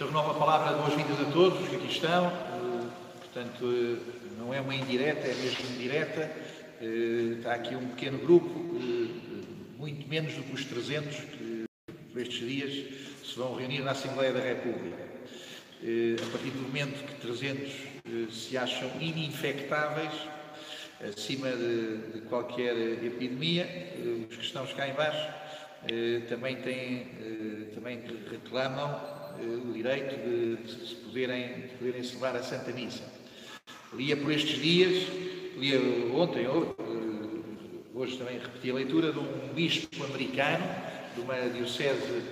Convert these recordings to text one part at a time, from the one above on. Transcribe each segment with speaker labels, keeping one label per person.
Speaker 1: Então, renovo a palavra boas-vindas a todos os que aqui estão. Eh, portanto, eh, não é uma indireta, é mesmo indireta. Eh, está aqui um pequeno grupo, muito menos do que os 300 que por estes dias se vão reunir na Assembleia da República. A partir do momento que 300 se acham ininfectáveis, acima de, de qualquer epidemia, os que estão cá embaixo também, têm, também reclamam o direito de, de, se poderem, de poderem celebrar a Santa Missa. Lia por estes dias, lia ontem, hoje também repeti a leitura de um bispo americano, de uma diocese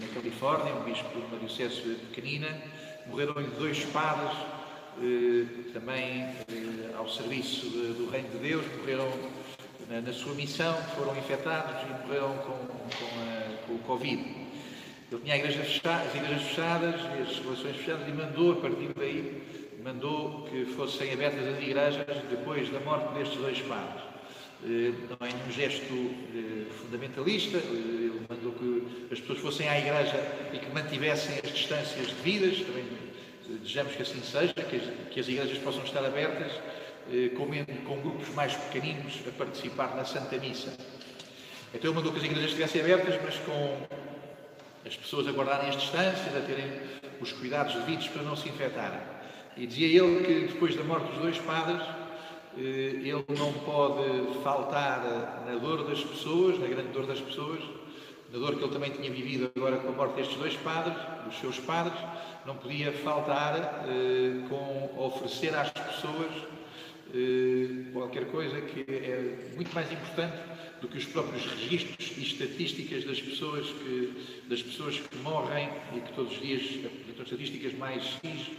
Speaker 1: na Califórnia, um bispo de uma diocese pequenina, morreram-lhe dois padres, eh, também eh, ao serviço do Reino de Deus, morreram na, sua missão, foram infectados e morreram com, com, a, com o Covid. Ele tinha igreja fechada, as igrejas fechadas e as relações fechadas e mandou, a partir daí, mandou que fossem abertas as igrejas depois da morte destes dois padres. Eh, não é nenhum gesto eh, fundamentalista, eh, ele mandou que as pessoas fossem à igreja e que mantivessem as distâncias devidas, também desejamos que assim seja, que as, que as igrejas possam estar abertas, com, com grupos mais pequeninos a participar na Santa Missa. Então ele mandou que as igrejas estivessem abertas, mas com as pessoas a guardarem as distâncias, a terem os cuidados devidos para não se infectarem. E dizia ele que depois da morte dos dois padres, eh, ele não pode faltar na dor das pessoas, na grande dor das pessoas, na dor que ele também tinha vivido agora com a morte destes dois padres, dos seus padres, não podia faltar eh, com oferecer às pessoas eh, qualquer coisa que é muito mais importante do que os próprios registros e estatísticas das pessoas que, das pessoas que morrem e que todos os dias apresentam estatísticas mais X,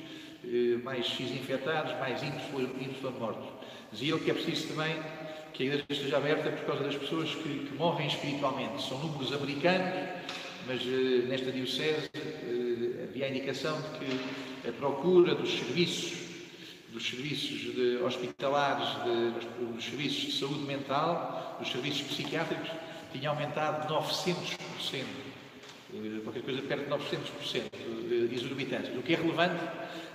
Speaker 1: eh, mais X infectados, mais Y mortos. Dizia ele que é preciso também que a igreja esteja aberta por causa das pessoas que, que morrem espiritualmente. São números americanos, mas eh, nesta diocese havia a indicação de que a procura dos serviços dos serviços de, hospitalares, de, dos serviços de saúde mental, dos serviços psiquiátricos, tinha aumentado 900%, eh, qualquer coisa perto de 900% de exorbitantes. O que é relevante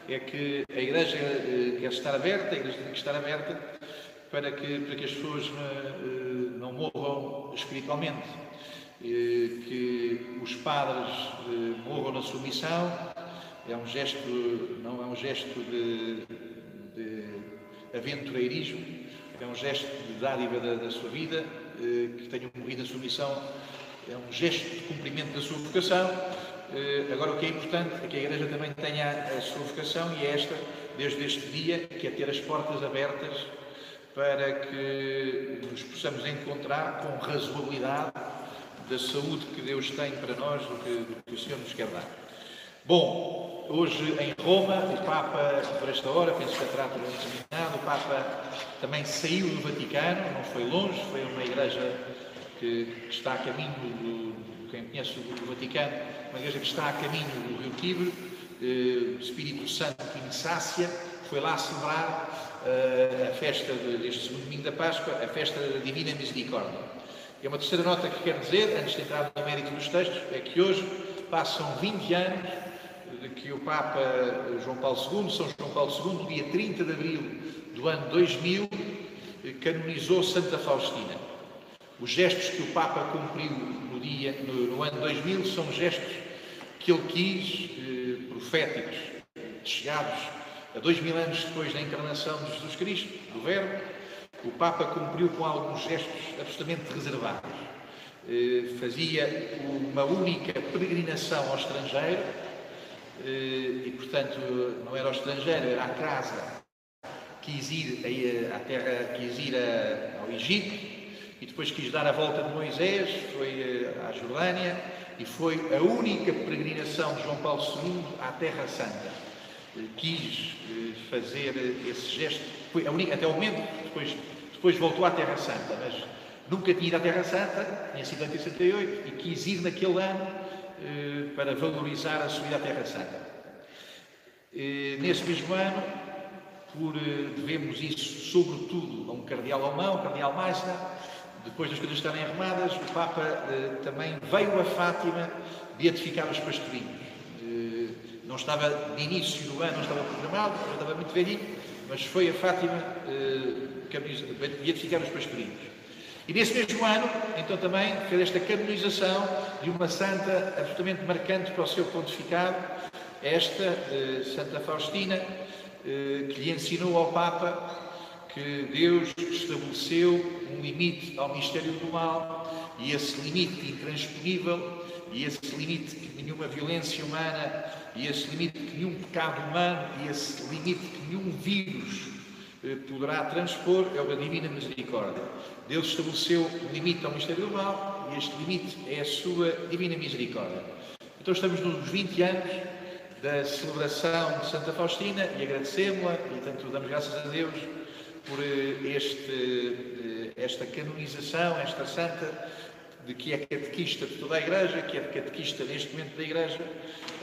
Speaker 1: é que a Igreja eh, quer estar aberta, a Igreja tem que estar aberta para que, para que as pessoas eh, não morram espiritualmente, que os padres morram na sua missão, é um gesto, não é um gesto de, de aventureirismo, é um gesto de dádiva da, da sua vida, eh, que tenham morrido a sua missão, é um gesto de cumprimento da sua vocação. Eh, agora, o que é importante é que a Igreja também tenha a sua vocação e é esta, desde este dia, que é ter as portas abertas para que nos possamos encontrar com razoabilidade da saúde que Deus tem para nós, do que, do que o Senhor nos quer dar. Bom, hoje em Roma, o Papa, por esta hora, penso que a trata terminado, o Papa também saiu do Vaticano, não foi longe, foi uma igreja que, que está a caminho do, quem conhece o Vaticano, uma igreja que está a caminho do Rio Tibre, eh, Espírito Santo em Sácia, foi lá celebrar eh, a festa de, deste segundo domingo da Páscoa, a festa da Divina Misericórdia. E uma terceira nota que quero dizer, antes de entrar no mérito dos textos, é que hoje passam 20 anos que o Papa João Paulo II, São João Paulo II, dia 30 de abril do ano 2000, canonizou Santa Faustina. Os gestos que o Papa cumpriu no, dia, no, no ano 2000 são gestos que ele quis, eh, proféticos, chegados a dois mil anos depois da encarnação de Jesus Cristo, do Verbo, o Papa cumpriu com alguns gestos absolutamente reservados. Eh, fazia uma única peregrinação ao estrangeiro, e, portanto, não era ao estrangeiro, era à casa. Quis ir à terra, quis ir ao Egito e depois quis dar a volta de Moisés, foi eh, à Jordânia e foi a única peregrinação de João Paulo II à Terra Santa. Eh, quis fazer esse gesto, a única, até o momento, depois, depois voltou à Terra Santa, mas nunca tinha ido à Terra Santa, tinha sido em 68, e quis ir naquele ano eh, para valorizar a subida à Terra Santa. Eh, nesse mesmo ano, por eh, devemos isso sobretudo a um cardeal alemão, o cardeal Meister, depois das coisas estarem arrumadas, o Papa também veio a Fátima beatificar os pastorinhos. Não, estava de início do ano, não estava programado, não estava muito velhinho, mas foi a Fátima beatificar os pastorinhos. E nesse mesmo ano, então também fez esta canonização de uma santa absolutamente marcante para o seu pontificado, esta uh, Santa Faustina, uh, que lhe ensinou ao Papa que Deus estabeleceu um limite ao mistério do mal e esse limite intransponível e esse limite que nenhuma violência humana e esse limite que nenhum pecado humano e esse limite que nenhum vírus eh, poderá transpor é da divina misericórdia. Deus estabeleceu um limite ao mistério do mal e este limite é a sua divina misericórdia. Então estamos nos 20 anos da celebração de Santa Faustina e agradecemos-la e tanto damos graças a Deus por eh, este, eh, esta canonização, esta santa, de que é catequista de toda a Igreja, que é catequista neste momento da Igreja,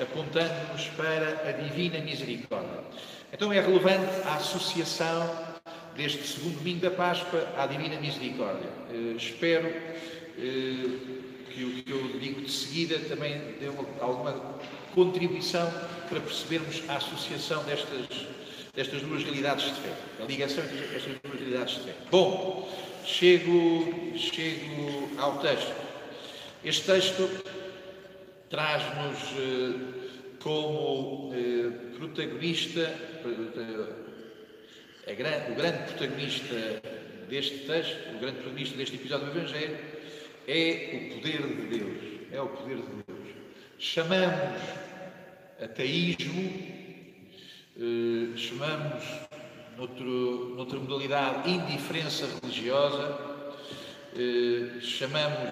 Speaker 1: apontando-nos para a Divina Misericórdia. Então é relevante a associação deste segundo domingo da Páscoa à Divina Misericórdia. Uh, espero uh, que o que eu digo de seguida também dê uma, alguma contribuição para percebermos a associação destas destas duas realidades de fé, a ligação entre estas duas realidades de fé. Bom, chego, chego ao texto. Este texto traz-nos eh, como eh, protagonista, eh, o grande protagonista deste texto, o grande protagonista deste episódio do Evangelho, é o poder de Deus. É o poder de Deus. Chamamos ateísmo chamamos, noutro, noutra modalidade, indiferença religiosa, eh, chamamos,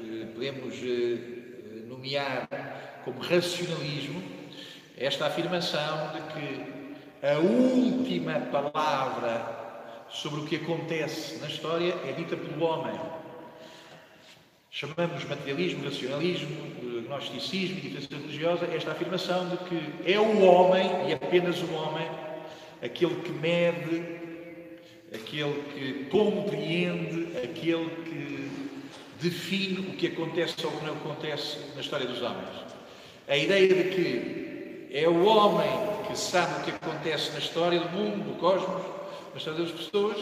Speaker 1: eh, podemos eh, nomear como racionalismo, esta afirmação de que a última palavra sobre o que acontece na história é dita pelo homem. Chamamos materialismo, racionalismo, gnosticismo e diferença religiosa esta afirmação de que é o homem, e apenas o homem, aquele que mede, aquele que compreende, aquele que define o que acontece ou o que não acontece na história dos homens. A ideia de que é o homem que sabe o que acontece na história do mundo, do cosmos, na história das pessoas,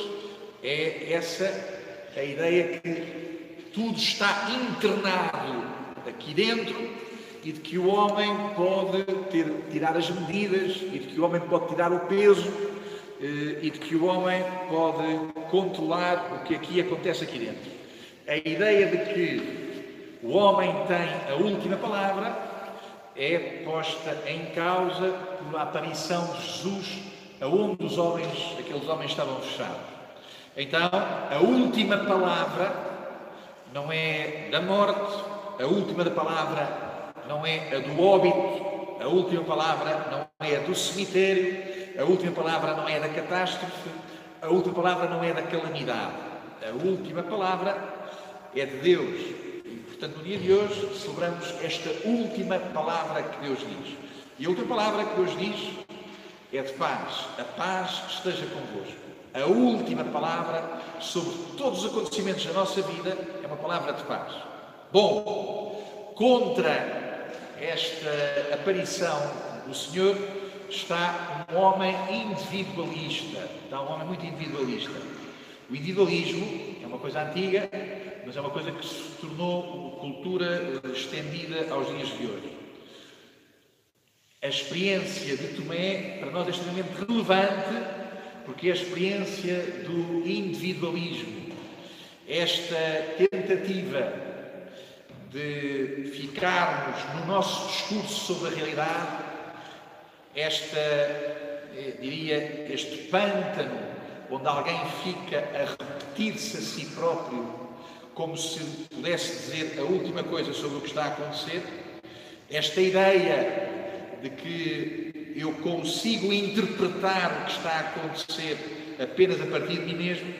Speaker 1: é essa a ideia que tudo está internado aqui dentro e de que o homem pode ter, tirar as medidas e de que o homem pode tirar o peso eh, e de que o homem pode controlar o que aqui acontece aqui dentro. A ideia de que o homem tem a última palavra é posta em causa pela aparição de Jesus aonde os homens, aqueles homens estavam fechados. Então, a última palavra não é da morte, a última palavra não é a do óbito, a última palavra não é a do cemitério, a última palavra não é da catástrofe, a última palavra não é da calamidade. A última palavra é de Deus. E, portanto, no dia de hoje celebramos esta última palavra que Deus diz. E a última palavra que Deus diz é de paz. A paz esteja convosco a última palavra sobre todos os acontecimentos da nossa vida é uma palavra de paz. Bom, contra esta aparição do Senhor está um homem individualista, está um homem muito individualista. O individualismo é uma coisa antiga, mas é uma coisa que se tornou cultura estendida aos dias de hoje. A experiência de Tomé, para nós, é extremamente relevante porque a experiência do individualismo, esta tentativa de ficarmos no nosso discurso sobre a realidade, esta, eh, diria, este pântano onde alguém fica a repetir-se a si próprio como se pudesse dizer a última coisa sobre o que está a acontecer, esta ideia de que eu consigo interpretar o que está a acontecer apenas a partir de mim mesmo,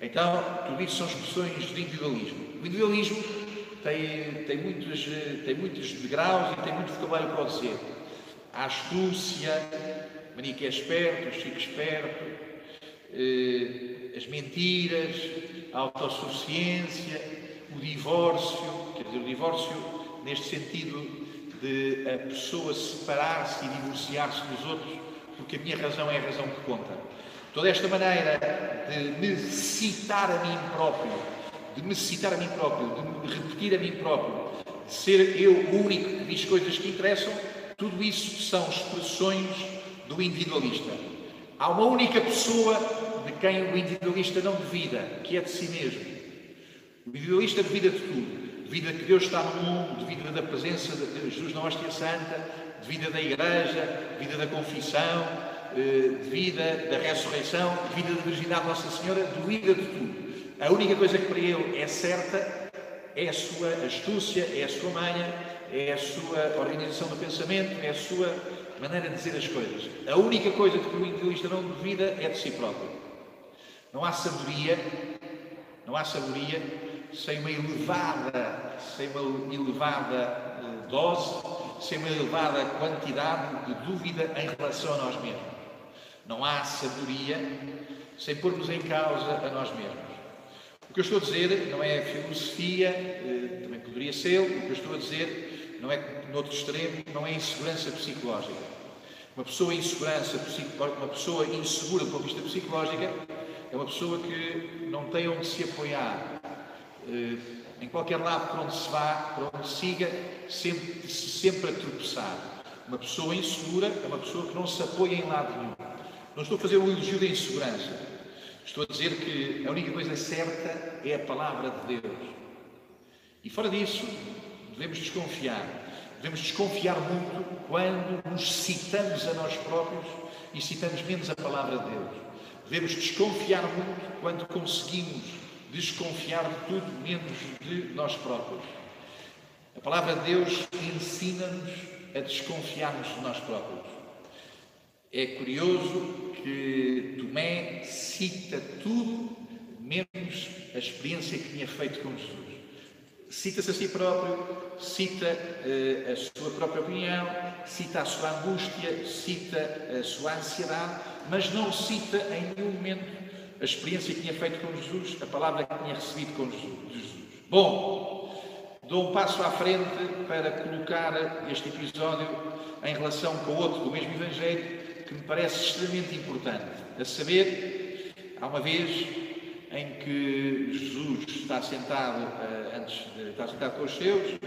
Speaker 1: então tudo isso são expressões de individualismo. O individualismo tem, tem, muitos, tem muitos degraus e tem muito vocabulário para dizer. A astúcia, mania que é esperto, eu fico esperto, eh, as mentiras, a autossuficiência, o divórcio, quer dizer, o divórcio neste sentido de a pessoa separar-se e divorciar-se dos outros, porque a minha razão é a razão que conta. Toda esta maneira de me citar a mim próprio, de me citar a mim próprio, de me repetir a mim próprio, de ser eu o único que diz coisas que interessam, tudo isso são expressões do individualista. Há uma única pessoa de quem o individualista não duvida, que é de si mesmo. O individualista duvida de tudo. Duvida que Deus está no mundo, duvida da presença de Jesus na hóstia santa, duvida da igreja, duvida da confissão, eh, duvida da ressurreição, duvida da virgindade de Nossa Senhora, duvida de tudo. A única coisa que para ele é certa é a sua astúcia, é a sua manha, é a sua organização do pensamento, é a sua maneira de dizer as coisas. A única coisa que o individualista não duvida é de si próprio. Não há sabedoria, não há sabedoria sem uma elevada, sem uma elevada eh, dose, sem uma elevada quantidade de dúvida em relação a nós mesmos. Não há sabedoria sem pormos em causa a nós mesmos. O que eu estou a dizer não é filosofia, eh, também poderia ser, o que eu estou a dizer não é, no outro extremo, não é insegurança psicológica. Uma pessoa insegurança uma pessoa insegura do ponto de vista psicológico é uma pessoa que não tem onde se apoiar. Eh, em qualquer lado por onde se vá, por onde siga, sempre, sempre a tropeçar. Uma pessoa insegura é uma pessoa que não se apoia em lado nenhum. Não estou a fazer um elogio da insegurança. Estou a dizer que a única coisa certa é a palavra de Deus. E fora disso, devemos desconfiar. Devemos desconfiar muito quando nos citamos a nós próprios e citamos menos a palavra de Deus. Devemos desconfiar muito quando conseguimos desconfiar de tudo menos de nós próprios. A palavra de Deus ensina-nos a desconfiarmos de nós próprios. É curioso que Tomé cita tudo menos a experiência que tinha feito com Jesus. Cita-se a si próprio, cita uh, a sua própria opinião, cita a sua angústia, cita a sua ansiedade, mas não cita em nenhum momento a experiência que tinha feito com Jesus, a palavra que tinha recebido com Jesus. Bom, dou um passo à frente para colocar este episódio em relação com outro do mesmo Evangelho, que me parece extremamente importante. A saber, há uma vez em que Jesus está sentado, uh, antes de, está sentado com os seus uh,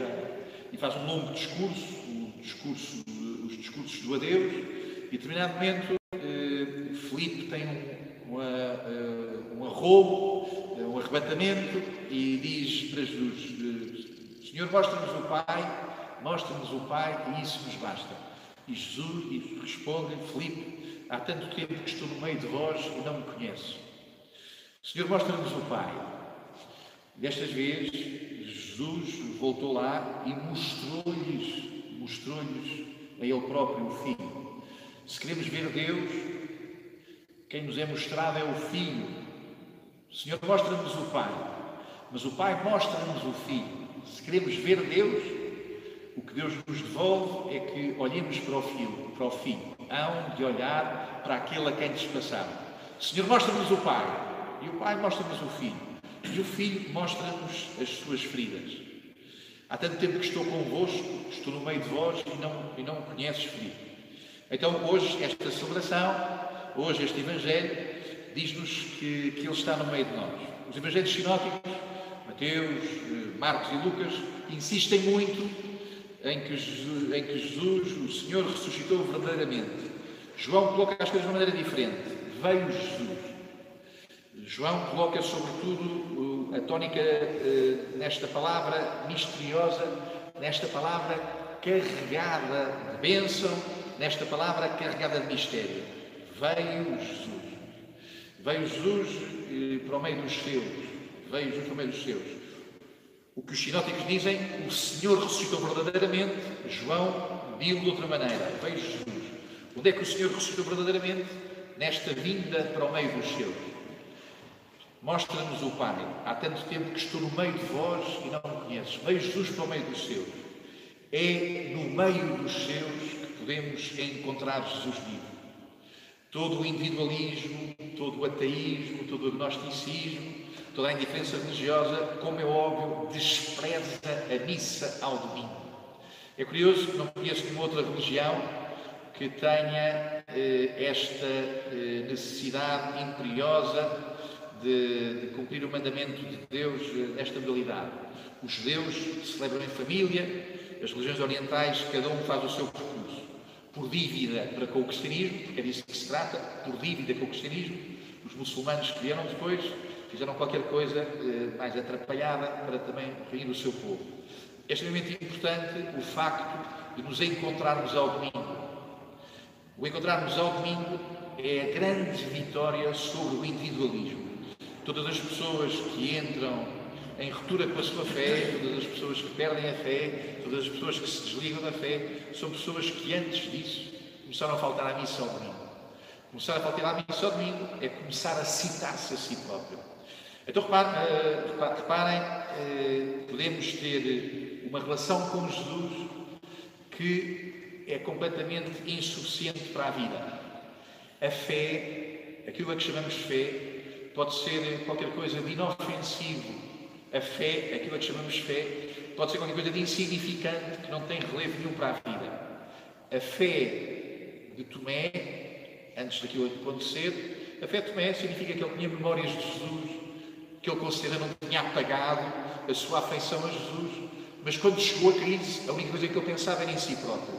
Speaker 1: e faz um longo discurso, o discurso os discursos do adeus, e determinado momento uh, Filipe tem um, um arrobo, um arrebatamento e diz para Jesus, Senhor, mostra-nos o Pai, mostra-nos o Pai e isso nos basta. E Jesus responde, Filipe, há tanto tempo que estou no meio de vós e não me conheço. Senhor, mostra-nos o Pai. Destas vezes, Jesus voltou lá e mostrou-lhes, mostrou-lhes a Ele próprio o Filho. Se queremos ver Deus, quem nos é mostrado é o Filho. Senhor, mostra-nos o Pai, mas o Pai mostra-nos o Filho. Se queremos ver Deus, o que Deus nos devolve é que olhemos para o Filho, para o. Hão de olhar para aquele a quem passaram. Senhor, mostra-nos o Pai. E o Pai mostra-nos o Filho. E o Filho mostra-nos as suas feridas. Há tanto tempo que estou convosco, estou no meio de vós e não, e não conheces Filipe. Então, hoje, esta celebração, hoje, este Evangelho, diz-nos que, que Ele está no meio de nós. Os Evangelhos sinóticos, Mateus, eh, Marcos e Lucas, insistem muito em que, Jesus, em que Jesus, o Senhor, ressuscitou verdadeiramente. João coloca as coisas de uma maneira diferente. Veio Jesus. João coloca, sobretudo, a tónica eh, nesta palavra misteriosa, nesta palavra carregada de bênção, nesta palavra carregada de mistério. Veio Jesus. Veio Jesus eh, para o meio dos seus. Veio Jesus para o meio dos seus. O que os sinóticos dizem, o Senhor ressuscitou verdadeiramente, João viu de outra maneira, veio Jesus. Onde é que o Senhor ressuscitou verdadeiramente? Nesta vinda para o meio dos seus. Mostra-nos o Pai. Há tanto tempo que estou no meio de vós e não me conheces. Veio Jesus para o meio dos seus. É no meio dos seus que podemos encontrar Jesus vivo. Todo o individualismo, todo o ateísmo, todo o agnosticismo, Toda a indiferença religiosa, como é óbvio, despreza a missa ao domingo. É curioso que não conheço nenhuma outra religião que tenha eh, esta eh, necessidade imperiosa de, de, cumprir o mandamento de Deus eh, nesta modalidade. Os judeus celebram em família, as religiões orientais, cada um faz o seu percurso. Por dívida para com o cristianismo, porque é disso que se trata, por dívida com o cristianismo, os muçulmanos que vieram depois fizeram qualquer coisa eh, mais atrapalhada para também reunir o seu povo. É extremamente importante o facto de nos encontrarmos ao domingo. O encontrarmos ao domingo é a grande vitória sobre o individualismo. Todas as pessoas que entram em ruptura com a sua fé, todas as pessoas que perdem a fé, todas as pessoas que se desligam da fé, são pessoas que antes disso começaram a faltar à missa ao domingo. Começar a faltar à missa ao domingo é começar a citar-se a si próprio. Então reparem, reparem, eh, podemos ter uma relação com Jesus que é completamente insuficiente para a vida. A fé, aquilo a que chamamos fé, pode ser qualquer coisa de inofensivo. A fé, aquilo a que chamamos fé, pode ser qualquer coisa de insignificante, que não tem relevo nenhum para a vida. A fé de Tomé, antes daquilo acontecer, a fé de Tomé significa que ele tinha memórias de Jesus, que ele considera não tinha apagado a sua afeição a Jesus, mas quando chegou a crise, a única coisa que ele pensava era em si próprio.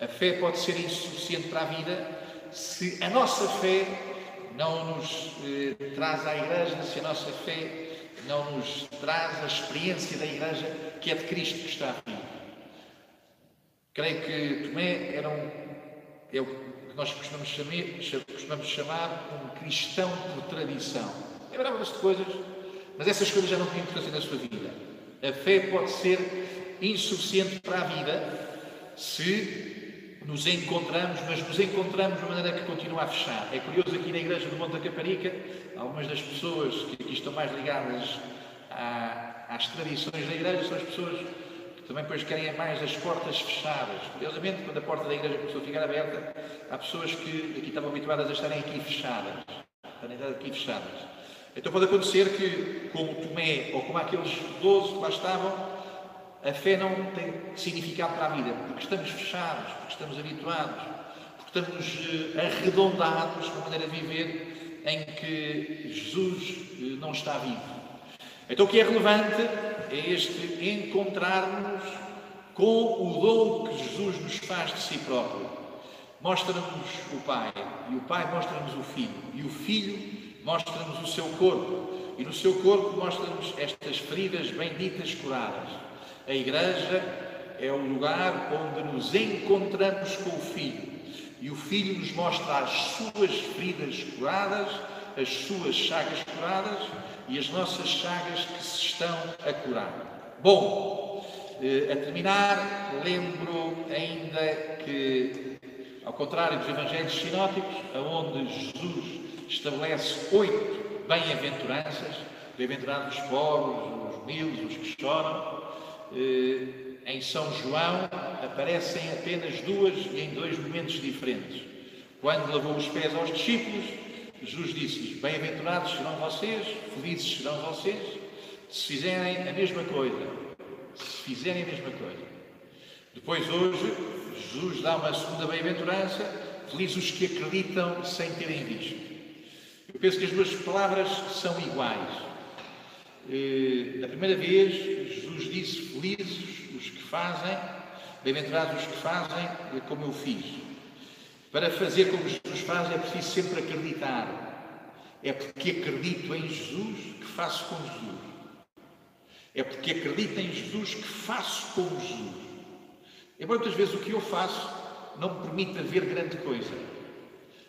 Speaker 1: A fé pode ser insuficiente para a vida se a nossa fé não nos eh, traz à Igreja, se a nossa fé não nos traz a experiência da Igreja que é de Cristo que está vivo. Creio que Tomé era um, é o que nós costumamos chamar, costumamos chamar um cristão por tradição. Lembrava-se de coisas, mas essas coisas já não tinham importância na sua vida. A fé pode ser insuficiente para a vida se nos encontramos, mas nos encontramos de uma maneira que continua a fechar. É curioso aqui na Igreja do Monte da Caparica, algumas das pessoas que aqui estão mais ligadas à, às tradições da Igreja são as pessoas que também depois querem mais as portas fechadas. Curiosamente, quando a porta da Igreja começou a ficar aberta, há pessoas que aqui estavam habituadas a estarem aqui fechadas. Estarem aqui fechadas. Então pode acontecer que, como Tomé ou como aqueles doze que lá estavam, a fé não tem significado para a vida, porque estamos fechados, porque estamos habituados, porque estamos eh, arredondados na maneira de viver em que Jesus eh, não está vivo. Então o que é relevante é este encontrarmos com o dom que Jesus nos faz de si próprio. Mostra-nos o Pai, e o Pai mostra-nos o Filho, e o Filho mostra-nos o seu corpo, e no seu corpo mostra-nos estas feridas benditas curadas. A Igreja é o lugar onde nos encontramos com o Filho e o Filho nos mostra as suas feridas curadas, as suas chagas curadas e as nossas chagas que se estão a curar. Bom, eh, a terminar, lembro ainda que, ao contrário dos Evangelhos sinóticos, onde Jesus estabelece oito bem-aventuranças, bem-aventurados os pobres, os humildes, os que choram, eh, em São João aparecem apenas duas em dois momentos diferentes. Quando lavou os pés aos discípulos, Jesus disse-lhes: Bem-aventurados serão vocês, felizes serão vocês, se fizerem a mesma coisa. Se fizerem a mesma coisa. Depois, hoje, Jesus dá uma segunda bem-aventurança: felizes os que acreditam sem terem visto. Eu penso que as duas palavras são iguais. Eh, da primeira vez, Jesus disse: Felizes os que fazem, bem-aventurados os que fazem como eu fiz. Para fazer como Jesus faz é preciso sempre acreditar. É porque acredito em Jesus que faço como Jesus. É porque acredito em Jesus que faço como Jesus. Embora muitas vezes o que eu faço não me permita ver grande coisa.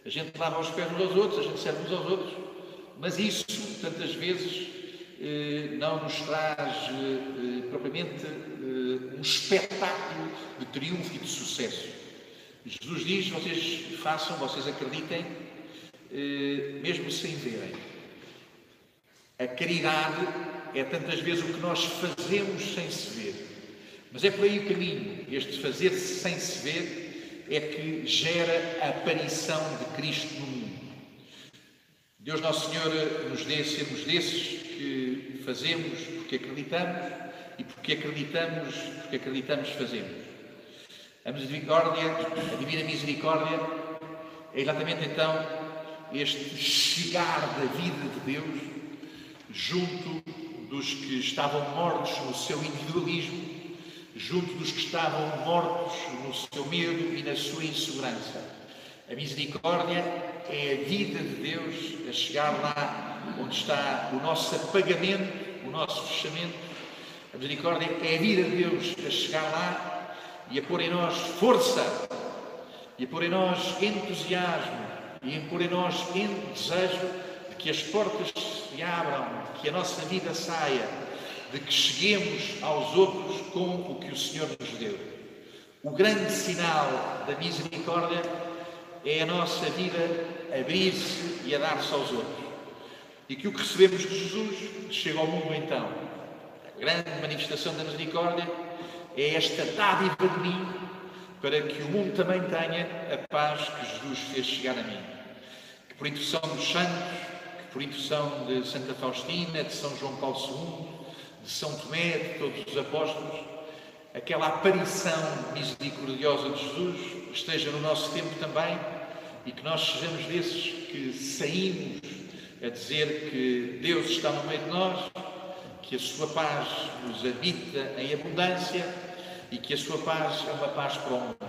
Speaker 1: A gente lava os pés uns aos outros, a gente serve uns aos outros, mas isso, tantas vezes, eh, não nos traz eh, eh, propriamente um espetáculo de triunfo e de sucesso. Jesus diz: vocês façam, vocês acreditem, mesmo sem verem. A caridade é tantas vezes o que nós fazemos sem se ver. Mas é por aí o caminho. Este fazer-se sem se ver é que gera a aparição de Cristo no mundo. Deus Nosso Senhor nos dê sermos desses fazemos porque acreditamos e porque acreditamos, porque acreditamos fazemos. A misericórdia, a divina misericórdia, é exatamente então este chegar da vida de Deus junto dos que estavam mortos no seu individualismo, junto dos que estavam mortos no seu medo e na sua insegurança. A misericórdia é a vida de Deus a chegar lá onde está o nosso apagamento, o nosso fechamento. A misericórdia é a vida de Deus a chegar lá e a pôr em nós força, e a pôr em nós entusiasmo, e a pôr em nós desejo de que as portas se abram, que a nossa vida saia, de que cheguemos aos outros com o que o Senhor nos deu. O grande sinal da misericórdia é a nossa vida abrir-se e a dar-se aos outros. E que o que recebemos de Jesus chega ao mundo então. A grande manifestação da misericórdia é esta dádiva de mim para que o mundo também tenha a paz que Jesus fez chegar a mim. Que por intercessão dos santos, que por intercessão de Santa Faustina, de São João Paulo II, de São Tomé, de todos os apóstolos, aquela aparição misericordiosa de Jesus esteja no nosso tempo também e que nós sejamos desses que saímos a dizer que Deus está no meio de nós, que a sua paz nos habita em abundância e que a sua paz é uma paz para o mundo.